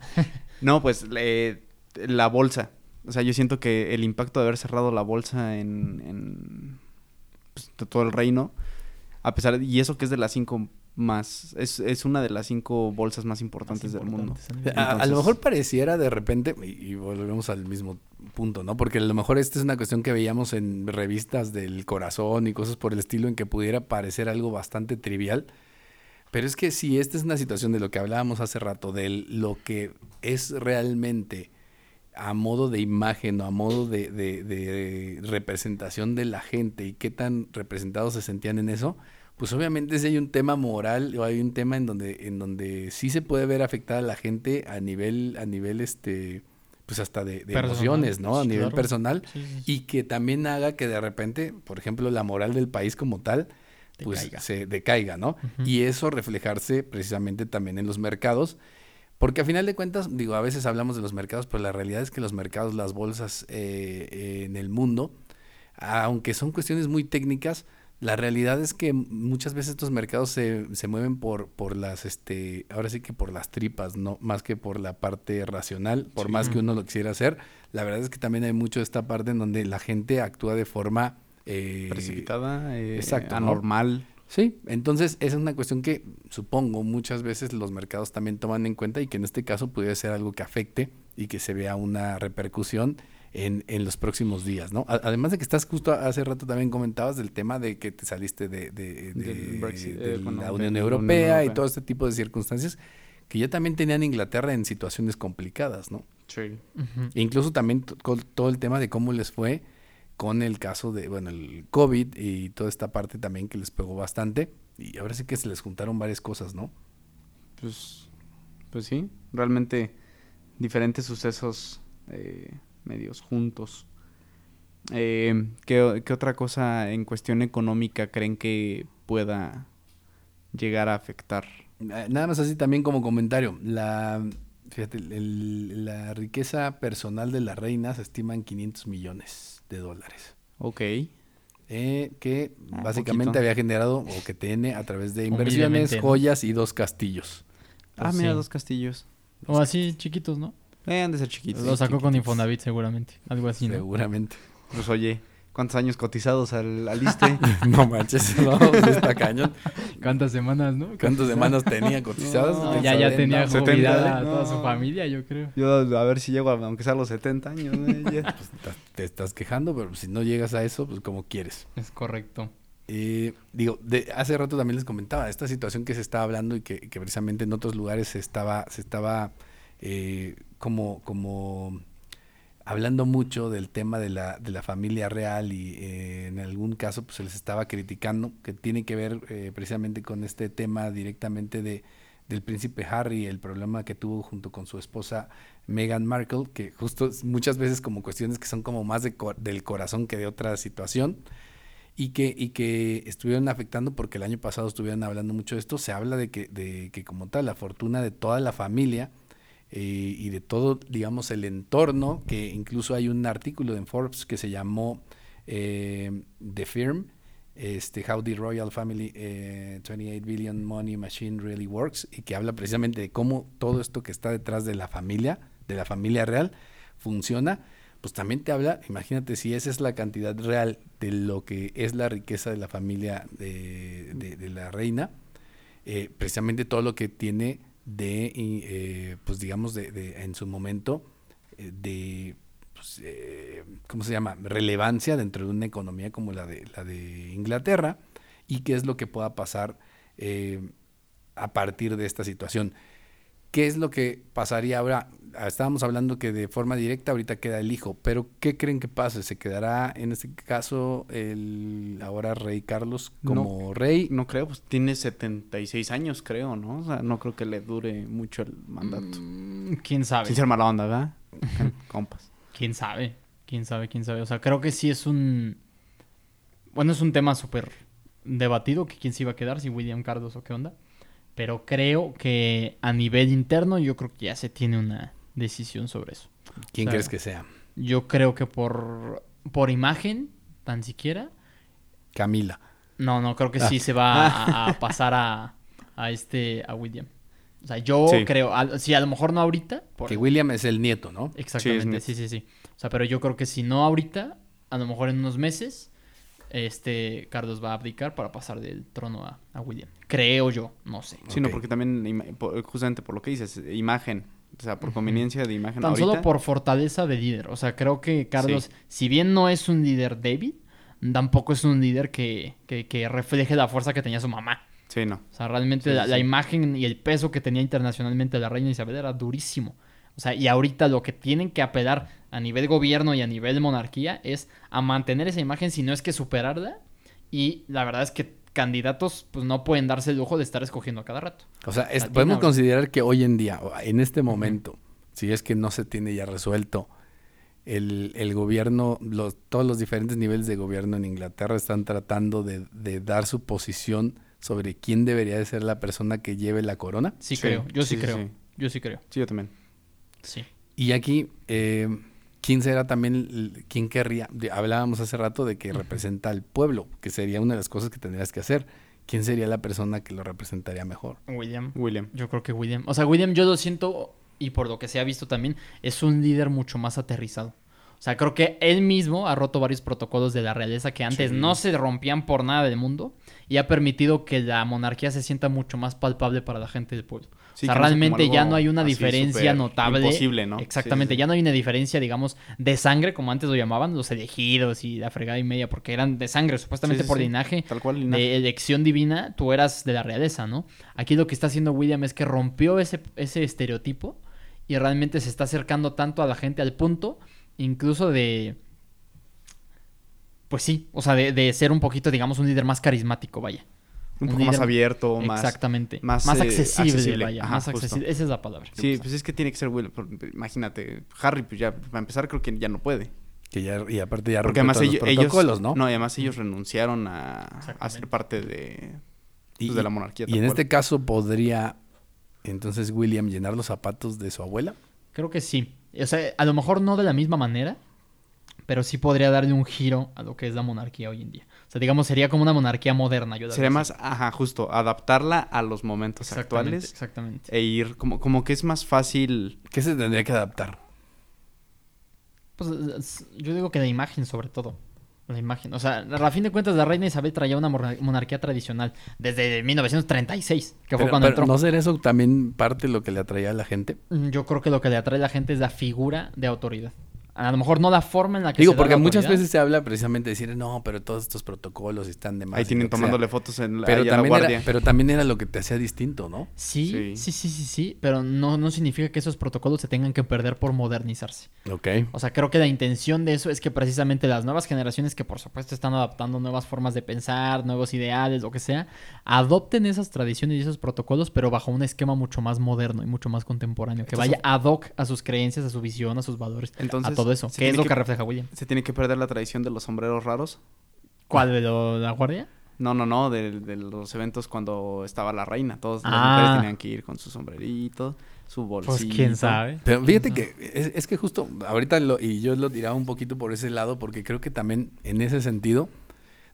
*laughs* no, pues le- la bolsa. O sea, yo siento que el impacto de haber cerrado la bolsa en, en pues, de todo el reino, a pesar de, y eso que es de las cinco más, es, es una de las cinco bolsas más importantes del mundo. A, lo mejor pareciera de repente, y, y volvemos al mismo punto, ¿no? Porque a lo mejor esta es una cuestión que veíamos en revistas del corazón y cosas por el estilo en que pudiera parecer algo bastante trivial. Pero es que si esta es una situación de lo que hablábamos hace rato, de lo que es realmente a modo de imagen o a modo de, de- de representación de la gente y qué tan representados se sentían en eso, pues obviamente si hay un tema moral o hay un tema en donde, en donde sí se puede ver afectada a la gente a nivel, a nivel este, pues hasta de, de emociones, ¿no? A nivel claro. personal. Sí, sí, sí. Y que también haga que de repente, por ejemplo, la moral del país como tal, pues Decaiga. se decaiga, ¿no? Y eso reflejarse precisamente también en los mercados. Porque a final de cuentas, digo, a veces hablamos de los mercados, pero la realidad es que los mercados, las bolsas eh, eh, en el mundo, aunque son cuestiones muy técnicas, la realidad es que muchas veces estos mercados se, se mueven por, por las, este, ahora sí que por las tripas, no más que por la parte racional, por Sí. más que uno lo quisiera hacer. La verdad es que también hay mucho de esta parte en donde la gente actúa de forma eh, Precipitada, eh, exacto, ¿no? Sí, entonces esa es una cuestión que supongo muchas veces los mercados también toman en cuenta y que en este caso pudiera ser algo que afecte y que se vea una repercusión en, en los próximos días, ¿no? Además de que estás justo hace rato también comentabas del tema de que te saliste de, de- de- Del Brexit, de eh, bueno, la de Unión Europea, Unión y todo este tipo de circunstancias que ya también tenían Inglaterra en situaciones complicadas, ¿no? Sí. E incluso también todo el tema de cómo les fue con el caso de, bueno, el COVID y toda esta parte también que les pegó bastante. Y ahora sí que se les juntaron varias cosas, ¿no? Pues, pues sí, realmente diferentes sucesos eh, medios juntos. Eh, ¿qué, qué otra cosa en cuestión económica creen que pueda llegar a afectar? Eh, Nada más así también como comentario. La, fíjate, el- la riqueza personal de la reina se estima en 500 millones de dólares. Ok. eh, que Ah, básicamente poquito. había generado o que tiene a través de inversiones, joyas y dos castillos. ah, mira, sí. dos castillos. O así chiquitos, ¿no? Eh, han de ser chiquitos. Lo sacó con. Infonavit seguramente. Algo así, ¿no? Seguramente. Pues oye, ¿Cuántos años cotizados al, al ISSSTE? *laughs* no manches, no, *laughs* está cañón. ¿Cuántas semanas, no? ¿Cuántas semanas tenía cotizadas? No, ya, ya tenía 70, jubilada a no. toda su familia, yo creo. Yo a ver si llego a, aunque sea a los 70 años. ¿eh? Pues, te estás quejando, pero si no llegas a eso, pues como quieres. Es correcto. Eh, digo, de, hace rato también les comentaba esta situación que se estaba hablando y que, que precisamente en otros lugares se estaba, se estaba eh, como, como hablando mucho del tema de la, de la familia real y eh, en algún caso pues se les estaba criticando, que tiene que ver eh, precisamente con este tema directamente de del príncipe Harry, el problema que tuvo junto con su esposa Meghan Markle, que justo muchas veces como cuestiones que son como más de del corazón que de otra situación y que, y que estuvieron afectando porque el año pasado estuvieron hablando mucho de esto, se habla de que, de que como tal la fortuna de toda la familia eh, y de todo, digamos, el entorno, que incluso hay un artículo en Forbes que se llamó eh, The Firm, este, How the Royal Family eh, 28 Billion Money Machine Really Works, y que habla precisamente de cómo todo esto que está detrás de la familia, de la familia real, funciona, pues también te habla, imagínate si esa es la cantidad real de lo que es la riqueza de la familia de, la reina, eh, precisamente todo lo que tiene de, eh, pues digamos, de, de- en su momento, eh, de, pues, eh, ¿cómo se llama? Relevancia dentro de una economía como la de, la de Inglaterra y qué es lo que pueda pasar eh, a partir de esta situación. ¿Qué es lo que pasaría ahora? Ah, Estábamos hablando que de forma directa ahorita queda el hijo, pero ¿qué creen que pase? ¿Se quedará en este caso el ahora rey Carlos como rey? No creo, pues tiene 76 años, creo, ¿no? O sea, no creo que le dure mucho el mandato. Mm, ¿Quién sabe? Sin ser mala onda, ¿verdad? *laughs* *laughs* Compas. ¿Quién sabe? ¿Quién sabe? ¿Quién sabe? O sea, creo que sí es un... Bueno, es un tema súper debatido que quién se iba a quedar, si William Carlos o qué onda. Pero creo que a nivel interno yo creo que ya se tiene una decisión sobre eso. ¿Quién o sea, crees que sea? Yo creo que por, por imagen, tan siquiera. Camila. No, no, creo que sí se va a, *laughs* a pasar a, a este, a William. O sea, yo Sí. creo, a- sí, a lo mejor no ahorita. por- Que William es el nieto, ¿no? Exactamente, sí, sí, sí. O sea, pero yo creo que si no ahorita, a lo mejor en unos meses, este Carlos va a abdicar para pasar del trono a, a William. Creo yo, no sé. Sí, no, porque también, justamente por lo que dices, imagen. O sea, por conveniencia de imagen Tan ahorita. solo por fortaleza de líder. O sea, creo que Carlos, si bien no es un líder débil, tampoco es un líder que, que, que refleje la fuerza que tenía su mamá. Sí, no. O sea, realmente Sí, la, sí, la imagen y el peso que tenía internacionalmente la reina Isabel era durísimo. O sea, y ahorita lo que tienen que apelar a nivel gobierno y a nivel monarquía es a mantener esa imagen, si no es que superarla. Y la verdad es que candidatos pues no pueden darse el lujo de estar escogiendo a cada rato. O sea, es- podemos considerar que hoy en día, en este momento, si es que no se tiene ya resuelto, el, el gobierno, los, todos los diferentes niveles de gobierno en Inglaterra están tratando de, de dar su posición sobre quién debería de ser la persona que lleve la corona. Sí, Sí, creo, yo sí, sí, sí, creo. sí. Yo sí creo. Sí, yo también. Sí. Y aquí, eh, ¿quién será también, quién querría? hablábamos hace rato de que representa al pueblo, que sería una de las cosas que tendrías que hacer. ¿Quién sería la persona que lo representaría mejor? William. William. Yo creo que William. O sea, William yo lo siento, y por lo que se ha visto también, es un líder mucho más aterrizado. O sea, creo que él mismo ha roto varios protocolos de la realeza que antes Sí. no se rompían por nada del mundo y ha permitido que la monarquía se sienta mucho más palpable para la gente del pueblo. Sí, o sea, realmente ya no hay una diferencia notable. imposible, ¿no? Exactamente, Sí, sí, sí. ya no hay una diferencia, digamos, de sangre, como antes lo llamaban, los elegidos y la fregada y media, porque eran de sangre, supuestamente por linaje Tal cual, linaje. de elección divina, tú eras de la realeza, ¿no? Aquí lo que está haciendo William es que rompió ese, ese estereotipo y realmente se está acercando tanto a la gente al punto, incluso de... Pues sí, o sea, de, de ser un poquito, digamos, un líder más carismático, vaya. Un un poco más abierto, más... Exactamente. más, Más, eh, accesible, accesible. vaya. Ajá, más justo. accesible. Esa es la palabra. Sí, pues es que tiene que ser Will. Imagínate, Harry, pues ya, para empezar, creo que ya no puede. Que ya, y aparte ya Porque además todos ellos, los ellos- protocolos, ¿no? No, y además ellos renunciaron a, a ser parte de, Y- pues, de la monarquía. Y en cual. este caso podría entonces William llenar los zapatos de su abuela. Creo que sí. O sea, a lo mejor no de la misma manera, pero sí podría darle un giro a lo que es la monarquía hoy en día. O sea, digamos, sería como una monarquía moderna. Yo Sería más, ajá, justo, adaptarla a los momentos Exactamente, actuales Exactamente. e ir, como, como que es más fácil. ¿Qué se tendría que adaptar? Pues es- yo digo que la imagen sobre todo. la imagen. O sea, a fin de cuentas, la reina Isabel traía una monarquía tradicional desde 1936, que fue Pero- cuando pero entró. ¿No será eso también parte de lo que le atraía a la gente? Mm, Yo creo que lo que le atrae a la gente es la figura de autoridad. A lo mejor no la forma en la que Digo, se da porque la muchas veces se habla precisamente de decir, no, pero todos estos protocolos están de más. Ahí tienen que sea". tomándole fotos en la, Pero la era, pero también era lo que te hacía distinto, ¿no? Sí, Sí. sí, sí, sí, sí, pero no, no significa que esos protocolos se tengan que perder por modernizarse. Ok. O sea, creo que la intención de eso es que precisamente las nuevas generaciones que por supuesto están adaptando nuevas formas de pensar, nuevos ideales, lo que sea, adopten esas tradiciones y esos protocolos, pero bajo un esquema mucho más moderno y mucho más contemporáneo, que Entonces- vaya ad hoc a sus creencias, a su visión, a sus valores, Entonces, a todo eso, que es lo que- que refleja William. Se tiene que perder la tradición de los sombreros raros. ¿Cuál de lo- la guardia? No, no, no, de, de los eventos cuando estaba la reina. Todas las Ah. mujeres tenían que ir con su sombrerito, su bolsito. Pues quién sabe. Pero fíjate que es, es que justo ahorita lo, y yo lo tiraba un poquito por ese lado porque creo que también en ese sentido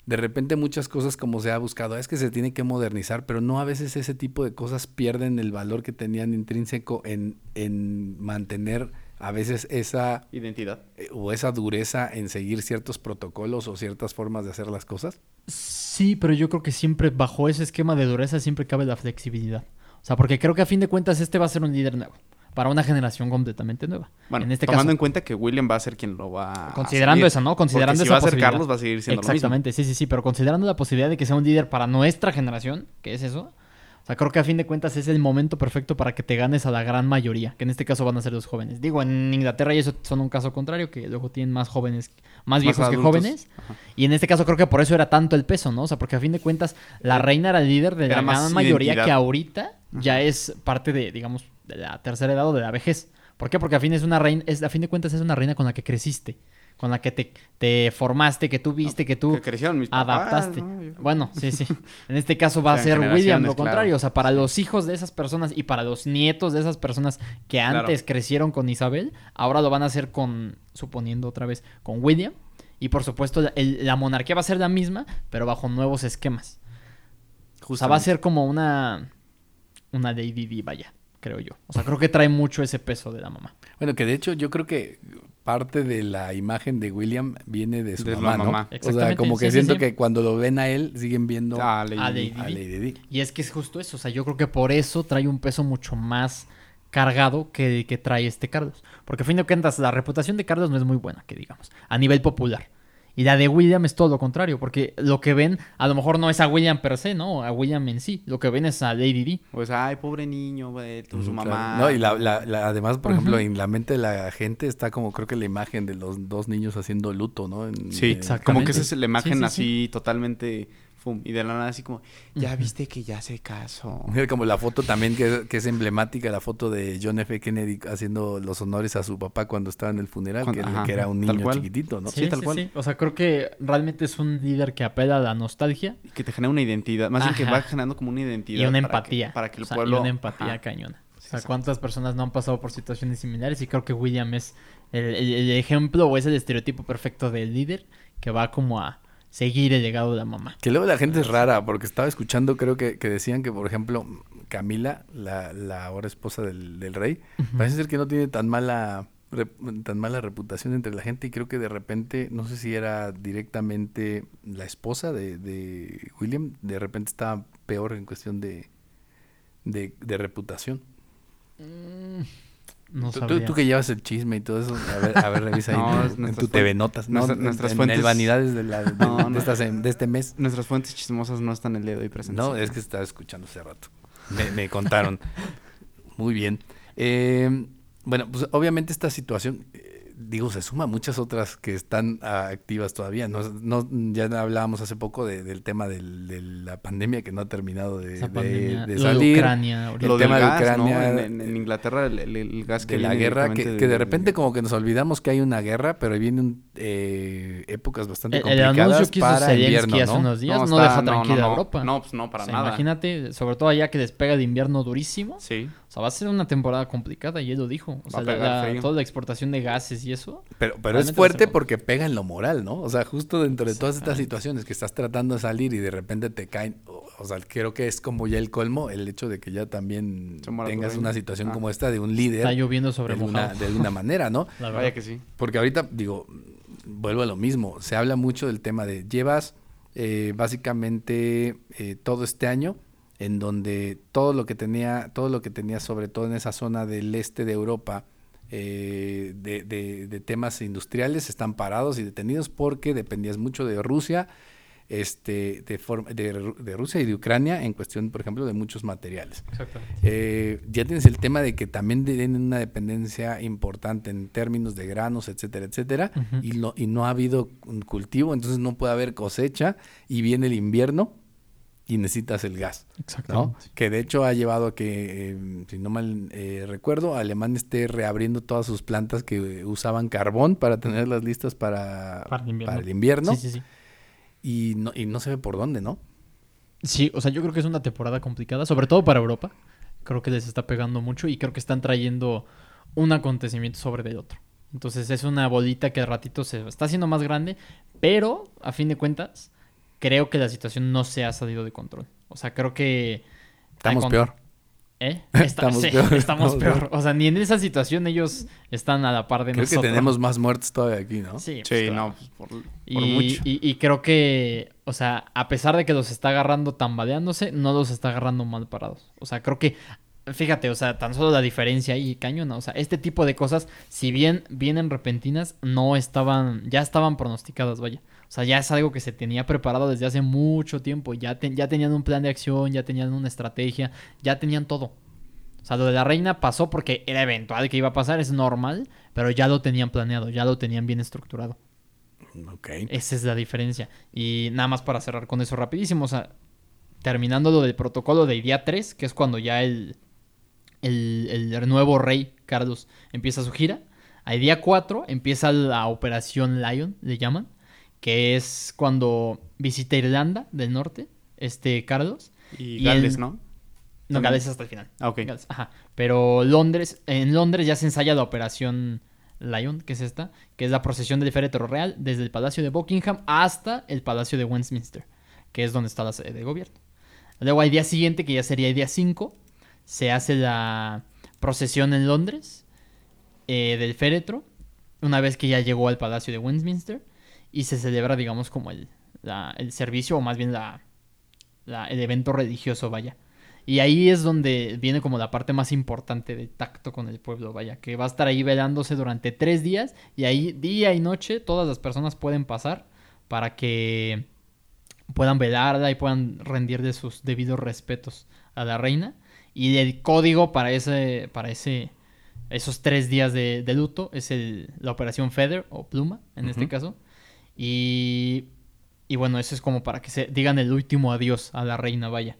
de repente muchas cosas como se ha buscado es que se tiene que modernizar pero no a veces ese tipo de cosas pierden el valor que tenían intrínseco en, en mantener a veces esa Identidad. eh, o esa dureza en seguir ciertos protocolos o ciertas formas de hacer las cosas Sí, pero yo creo que siempre bajo ese esquema de dureza siempre cabe la flexibilidad. O sea, porque creo que a fin de cuentas este va a ser un líder nuevo, para una generación completamente nueva. Bueno, en este tomando caso, en cuenta que William va a ser quien lo va a considerando seguir. esa, ¿no? Considerando si esa va a ser posibilidad. Carlos, va a seguir siendo Exactamente, sí, sí, sí, pero considerando la posibilidad de que sea un líder para nuestra generación, que es eso, o sea, creo que a fin de cuentas es el momento perfecto para que te ganes a la gran mayoría, que en este caso van a ser los jóvenes. Digo, en Inglaterra y eso son un caso contrario, que luego tienen más jóvenes, más viejos que jóvenes, Ajá. y en este caso creo que por eso era tanto el peso, ¿no? O sea, porque a fin de cuentas la reina era el líder de la gran mayoría identidad. que ahorita ya es parte de, digamos, de la tercera edad o de la vejez. ¿Por qué? Porque a fin, es una reina, es, a fin de cuentas es una reina con la que creciste, con la que te, te formaste, que tú viste, que tú Que crecieron mis papás, adaptaste. ¿no? Yo- Bueno, sí, sí. *laughs* En este caso va a ser William lo contrario. claro. O sea, para los hijos de esas personas y para los nietos de esas personas que antes Claro. crecieron con Isabel, ahora lo van a hacer con, suponiendo otra vez, con William. Y por supuesto, el- la monarquía va a ser la misma, pero bajo nuevos esquemas. O sea, va a ser como una, una Lady Di, vaya, creo yo. O sea, creo que trae mucho ese peso de la mamá. bueno que de hecho yo creo que parte de la imagen de William viene de su De la mamá, ¿no? mamá. O sea, como que sí, siento sí. que cuando lo ven a él siguen viendo a Lady A. Y es que es justo eso, o sea, yo creo que por eso trae un peso mucho más cargado que, que trae este Carlos. Porque a fin de cuentas, la reputación de Carlos no es muy buena, que digamos, a nivel popular. Y la de William es todo lo contrario, porque lo que ven a lo mejor no es a William per se, ¿no? A William en sí. Lo que ven es a Lady Di. Pues, ay, pobre niño, güey, tu- su mamá. claro. No, y la, la- la- además, por ejemplo, en la mente de la gente está como creo que la imagen de los dos niños haciendo luto, ¿no? En- Sí, eh, exacto. como que esa es la imagen Sí, sí, así totalmente... fum, y de la nada así como, ya viste que ya se casó. Mira, *laughs* Como la foto también que, que es emblemática, la foto de John F. Kennedy haciendo los honores a su papá cuando estaba en el funeral, Cuando- que, ajá, que era un niño cual. chiquitito, ¿no? Sí, tal cual. O sea, creo que realmente es un líder que apela a la nostalgia Y que te genera una identidad. Más bien que Ajá. va generando como una identidad. y una para que- empatía. Para que, el O sea, pueblo... Y una empatía Ajá. cañona. O sea. ¿cuántas personas no han pasado por situaciones similares? Y creo que William es el, el- el ejemplo o es el estereotipo perfecto del líder que va como a seguir el legado de la mamá. Que luego la gente es rara, porque estaba escuchando, creo que, que decían que, por ejemplo, Camila, la, la ahora esposa del, del rey, parece ser que no tiene tan mala tan mala reputación entre la gente y creo que de repente, no sé si era directamente la esposa de, de William, de repente estaba peor en cuestión de, de, de reputación. No tú, tú- que llevas el chisme y todo eso, a ver, a ver revisa ahí *laughs* No, en tu- en TV Notas, nuestra- ¿no? nuestras en, fuentes- el Vanidades de, la, de, *laughs* No, de de este mes. Nuestras fuentes chismosas no están el día de hoy presentes. No, es que estaba escuchando hace rato. Me, me contaron. *laughs* Muy bien. Eh, bueno, pues obviamente esta situación, digo, se suma a muchas otras que están ah, activas todavía. No, no- ya hablábamos hace poco de- del tema del- de la pandemia que no ha terminado de, de- de lo salir. Ucrania, ahorita. el Lo del tema de. Ucrania, En, en- en Inglaterra el, el- el gas que de la viene guerra, que, de repente como que nos olvidamos que hay una guerra, pero vienen eh, épocas bastante el, el complicadas anuncio que hizo para invierno, hace ¿no? unos días no, está- deja tranquila a Europa. No, pues no, para O sea, nada. Imagínate, sobre todo allá que despega de invierno durísimo. Sí. O sea, va a ser una temporada complicada y él lo dijo. O Va sea, a la- pegar la- frío. toda la exportación de gases y eso. Pero, pero es fuerte porque pega en lo moral, ¿no? O sea, justo dentro de todas estas situaciones que estás tratando de salir y de repente te caen, o, o sea, creo que es como ya el colmo el hecho de que ya también tengas una situación Ah. como esta de un Está líder lloviendo de sobre alguna, mojado. de alguna manera, ¿no? *laughs* la verdad. Vaya que sí. Porque ahorita, digo, vuelvo a lo mismo. Se habla mucho del tema de llevas eh, básicamente eh, todo este año en donde todo lo que tenía, todo lo que tenía sobre todo en esa zona del este de Europa eh, de, de- de temas industriales están parados y detenidos porque dependías mucho de Rusia, este, de, forma- de, Ru- de Rusia y de Ucrania en cuestión, por ejemplo, de muchos materiales. Eh, ya tienes el tema de que también tienen una dependencia importante en términos de granos, etcétera, etcétera, y, no, y no ha habido cultivo, entonces no puede haber cosecha y viene el invierno y necesitas el gas. ¿no? Que de hecho ha llevado a que, eh, si no mal eh, recuerdo, Alemania esté reabriendo todas sus plantas que usaban carbón para tenerlas listas para, Para el invierno. para el invierno, Sí, sí, sí. Y, no, y no se ve por dónde, ¿no? Sí, o sea, yo creo que es una temporada complicada, sobre todo para Europa. Creo que les está pegando mucho y creo que están trayendo un acontecimiento sobre el otro. Entonces es una bolita que de ratito se está haciendo más grande, pero a fin de cuentas, creo que la situación no se ha salido de control. O sea, creo que... Estamos Con- peor. ¿Eh? *laughs* Estamos sí, peor, Estamos peor. O sea, ni en esa situación ellos están a la par de Creo nosotros. que tenemos más muertos todavía aquí, ¿no? Sí, pues, Sí, claro. no, pues, por, por Y, mucho. y- y creo que, o sea, a pesar de que los está agarrando tambaleándose, no los está agarrando mal parados. O sea, creo que, fíjate, o sea, tan solo la diferencia ahí, cañona. O sea, este tipo de cosas, si bien vienen repentinas, no estaban, ya estaban pronosticadas, vaya. O sea, ya es algo que se tenía preparado desde hace mucho tiempo. Ya, te- ya tenían un plan de acción, ya tenían una estrategia, ya tenían todo. O sea, lo de la reina pasó porque era eventual que iba a pasar, es normal, pero ya lo tenían planeado, ya lo tenían bien estructurado. Ok. Esa es la diferencia. Y nada más para cerrar con eso rapidísimo, o sea, terminando lo del protocolo de día 3, que es cuando ya el, el, el nuevo rey Carlos empieza su gira. Al día 4 empieza la operación Lion, le llaman, que es cuando visita Irlanda del Norte, este Carlos. Y y Gales, ¿no? No. Gales hasta el final. Ah, ok. Gales, Ajá. Pero Londres, en Londres ya se ensaya la operación Lion, que es esta, que es la procesión del féretro real desde el Palacio de Buckingham hasta el Palacio de Westminster, que es donde está la sede del gobierno. Luego al día siguiente, que ya sería el día 5, se hace la procesión en Londres eh, del féretro, una vez que ya llegó al Palacio de Westminster, y se celebra, digamos, como el, la- el servicio, o más bien la, la- el evento religioso, vaya. Y ahí es donde viene como la parte más importante de tacto con el pueblo, vaya, que va a estar ahí velándose durante tres días y ahí día y noche todas las personas pueden pasar para que puedan velarla y puedan rendirle sus debidos respetos a la reina. Y el código para ese, para ese, esos tres días de, de luto es el, la operación Feather o Pluma, en este caso. Y, y bueno, eso es como para que se digan el último adiós a la reina, vaya.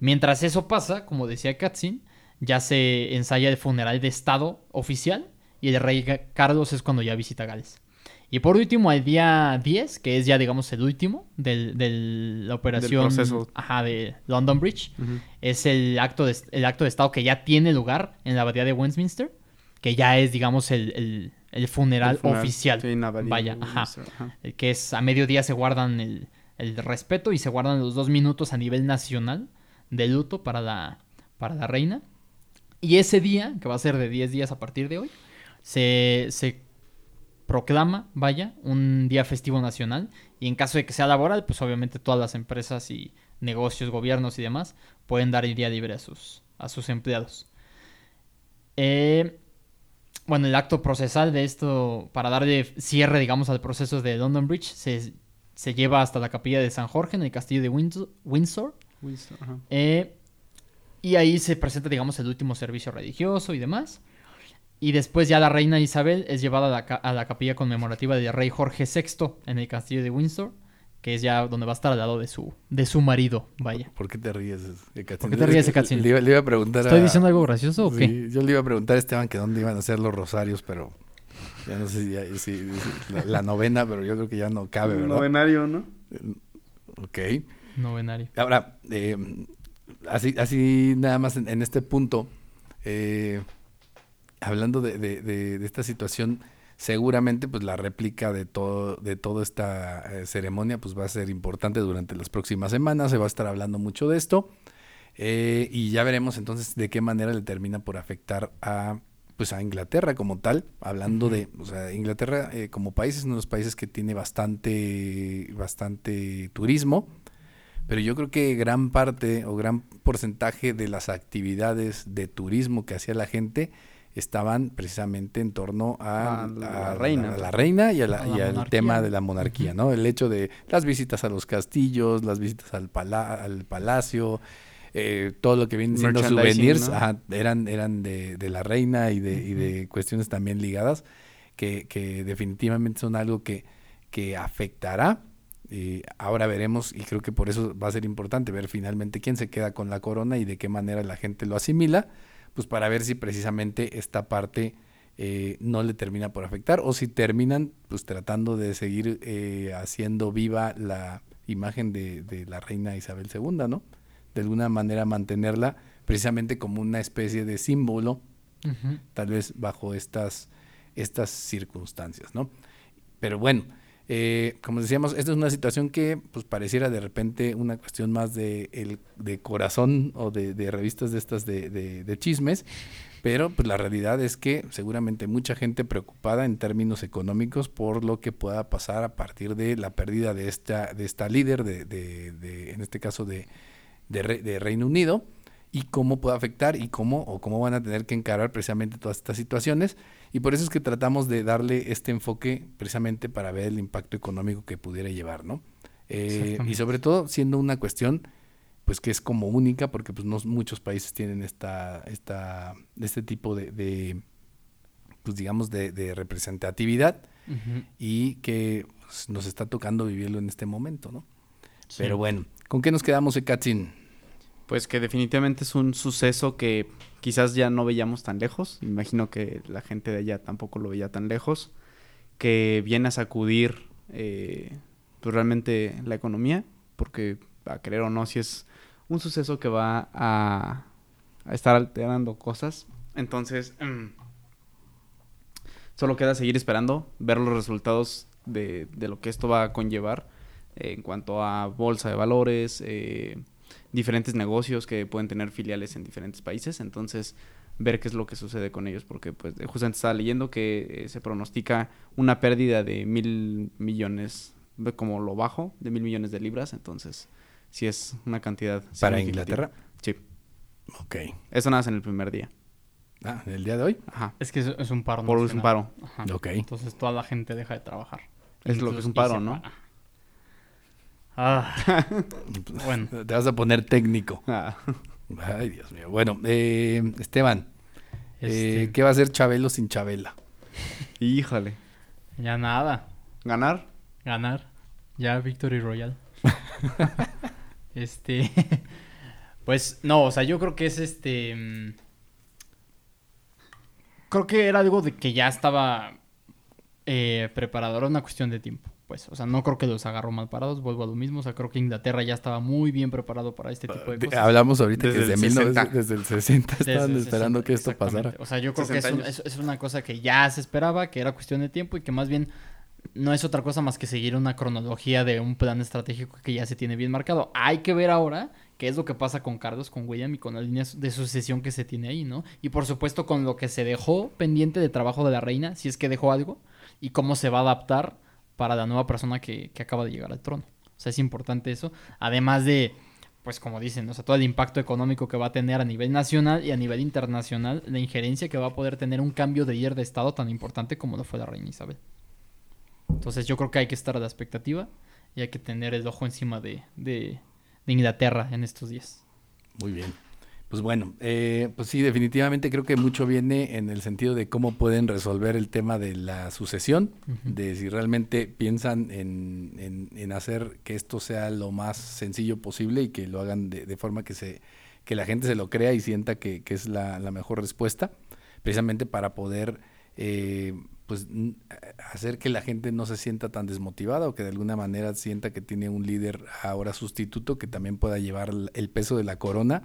Mientras eso pasa, como decía Katzin, ya se ensaya el funeral de Estado oficial y el rey Carlos es cuando ya visita Gales. Y por último, el día 10, que es ya, digamos, el último de la operación ajá, de London Bridge, es el acto, de, el acto de Estado que ya tiene lugar en la abadía de Westminster, que ya es, digamos, el, el- el funeral, El funeral. oficial. Sí, Vaya, ajá. Ajá. El que es a mediodía se guardan el, el respeto y se guardan los dos minutos a nivel nacional de luto para la, para la reina. Y ese día, que va a ser de 10 días a partir de hoy, se, se proclama, vaya, un día festivo nacional. Y en caso de que sea laboral, pues obviamente todas las empresas y negocios, gobiernos y demás pueden dar el día libre a sus, a sus empleados. Eh, bueno, el acto procesal de esto, para darle cierre, digamos, al proceso de London Bridge, se, se lleva hasta la capilla de San Jorge en el castillo de Windsor. Windsor Windsor, ajá. eh, y ahí se presenta, digamos, el último servicio religioso y demás. Y después ya la reina Isabel es llevada a la, a la capilla conmemorativa del rey Jorge VI en el castillo de Windsor, que es ya donde va a estar al lado de su, de su marido, vaya. ¿Por qué te ríes, Ekatzin? ¿Por qué te ríes, Ekatzin? *laughs* Le, iba- le iba a preguntar ¿Estoy a- diciendo algo gracioso o qué? Sí, yo le iba a preguntar a Esteban que dónde iban a ser los rosarios, pero ya no sé si, ya- si- si- la, la novena, pero yo creo que ya no cabe, ¿verdad? novenario, ¿no? Ok. Novenario. Ahora, eh, así, así nada más en, en este punto, eh, hablando de, de- de- de esta situación, seguramente pues la réplica de todo de toda esta eh, ceremonia pues va a ser importante durante las próximas semanas, se va a estar hablando mucho de esto. Eh, y ya veremos entonces de qué manera le termina por afectar a pues a Inglaterra como tal, hablando de, o sea, Inglaterra eh, como país es uno de los países que tiene bastante, bastante turismo, pero yo creo que gran parte o gran porcentaje de las actividades de turismo que hacía la gente estaban precisamente en torno a, A la a reina. a la reina y, a la- A la y al tema de la monarquía, ¿no? El hecho de las visitas a los castillos, las visitas al, pala- al palacio, eh, todo lo que viene siendo souvenirs, ¿no? ajá, eran, eran de, de la reina y de, y de cuestiones también ligadas, que, que definitivamente son algo que, que afectará. Y ahora veremos, y creo que por eso va a ser importante ver finalmente quién se queda con la corona y de qué manera la gente lo asimila, pues para ver si precisamente esta parte eh, no le termina por afectar o si terminan pues tratando de seguir eh, haciendo viva la imagen de, de la reina Isabel II, ¿no? De alguna manera mantenerla precisamente como una especie de símbolo tal vez bajo estas, estas circunstancias, ¿no? Pero bueno, eh, como decíamos, esta es una situación que pues pareciera de repente una cuestión más de, el, de corazón o de, revistas de estas de, de- de chismes, pero pues la realidad es que seguramente mucha gente preocupada en términos económicos por lo que pueda pasar a partir de la pérdida de esta, de esta líder, de, en este caso de Reino Unido, y cómo puede afectar y cómo o cómo van a tener que encarar precisamente todas estas situaciones y por eso es que tratamos de darle este enfoque precisamente para ver el impacto económico que pudiera llevar, ¿no? Eh, y sobre todo siendo una cuestión pues que es como única porque pues no muchos países tienen esta esta este tipo de, de, pues digamos de, de representatividad y que pues, nos está tocando vivirlo en este momento, ¿no? Sí. Pero bueno, ¿con qué nos quedamos, Ekatzin? Pues que definitivamente es un suceso que quizás ya no veíamos tan lejos. Imagino que la gente de allá tampoco lo veía tan lejos. Que viene a sacudir eh, pues realmente la economía. Porque, a querer o no, si es un suceso que va a, a estar alterando cosas. Entonces, mm, solo queda seguir esperando, ver los resultados de, de lo que esto va a conllevar eh, en cuanto a bolsa de valores, eh, diferentes negocios que pueden tener filiales en diferentes países. Entonces, ver qué es lo que sucede con ellos, porque pues justamente estaba leyendo que eh, se pronostica una pérdida de mil millones, de como lo bajo, de mil millones de libras. Entonces, sí es una cantidad. Para. Inglaterra. Sí. Ok. Eso nada más en el primer día. Ah, ¿el día de hoy? Ajá. Es que es, es un paro. Por un nacional. paro. Ajá. Ok. Entonces toda la gente deja de trabajar. Es lo que es un paro, ¿no? para. Ah, *laughs* bueno. Te vas a poner técnico. Ah. Ay, Dios mío. Bueno, eh, Esteban, eh, Este, ¿qué va a hacer Chabelo sin Chabela? Híjole. Ya nada. ¿Ganar? Ganar. Ya Victory Royal. *laughs* este. *laughs* Pues no, o sea, yo creo que es este. mm, Creo que era algo de que ya estaba eh, preparado. Era una cuestión de tiempo. Pues, o sea, no creo que los agarró mal parados. Vuelvo a lo mismo. O sea, creo que Inglaterra ya estaba muy bien preparado para este tipo de cosas. hablamos ahorita Desde que desde, el 1900 60. desde el 60 Desde estaban el esperando 60, que esto pasara. O sea, yo creo que es, 60 un- años. es- es una cosa que ya se esperaba, que era cuestión de tiempo y que más bien no es otra cosa más que seguir una cronología de un plan estratégico que ya se tiene bien marcado. Hay que ver ahora qué es lo que pasa con Carlos, con William y con la línea de sucesión que se tiene ahí, ¿no? Y por supuesto con lo que se dejó pendiente de trabajo de la reina, si es que dejó algo, y cómo se va a adaptar para la nueva persona que, que acaba de llegar al trono. O sea, es importante eso. Además de, pues como dicen, o sea, todo el impacto económico que va a tener a nivel nacional y a nivel internacional, la injerencia que va a poder tener un cambio de líder de Estado tan importante como lo fue la reina Isabel. Entonces yo creo que hay que estar a la expectativa y hay que tener el ojo encima de, de, de Inglaterra en estos días. Muy bien. Pues bueno, eh, pues sí, definitivamente creo que mucho viene en el sentido de cómo pueden resolver el tema de la sucesión, de si realmente piensan en, en- en hacer que esto sea lo más sencillo posible y que lo hagan de, de forma que se que la gente se lo crea y sienta que, que es la, la mejor respuesta, precisamente para poder eh, pues hacer que la gente no se sienta tan desmotivada o que de alguna manera sienta que tiene un líder ahora sustituto que también pueda llevar el peso de la corona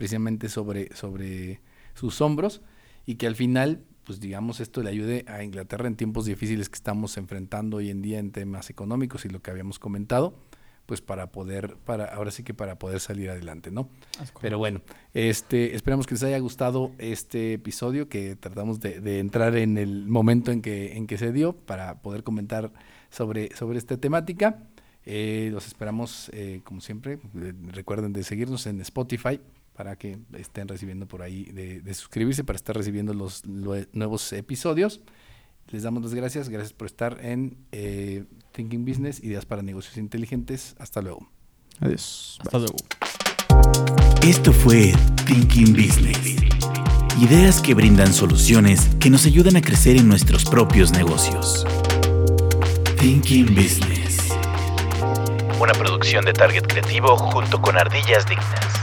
precisamente sobre, sobre sus hombros y que al final, pues digamos, esto le ayude a Inglaterra en tiempos difíciles que estamos enfrentando hoy en día en temas económicos y lo que habíamos comentado, pues para poder, para, ahora sí que para poder salir adelante, ¿no? Correcto. Pero bueno, este, esperamos que les haya gustado este episodio, que tratamos de, de entrar en el momento en que, en que se dio para poder comentar sobre, sobre esta temática. Eh, los esperamos, eh, como siempre, eh, recuerden de seguirnos en Spotify para que estén recibiendo por ahí, de, de suscribirse para estar recibiendo los nuevos episodios. Les damos las gracias, gracias por estar en eh, Thinking Business, Ideas para Negocios Inteligentes. Hasta luego. Adiós. Hasta luego. Esto fue Thinking Business. Ideas que brindan soluciones que nos ayudan a crecer en nuestros propios negocios. Thinking Business. Una producción de Target Creativo junto con Ardillas Dignas.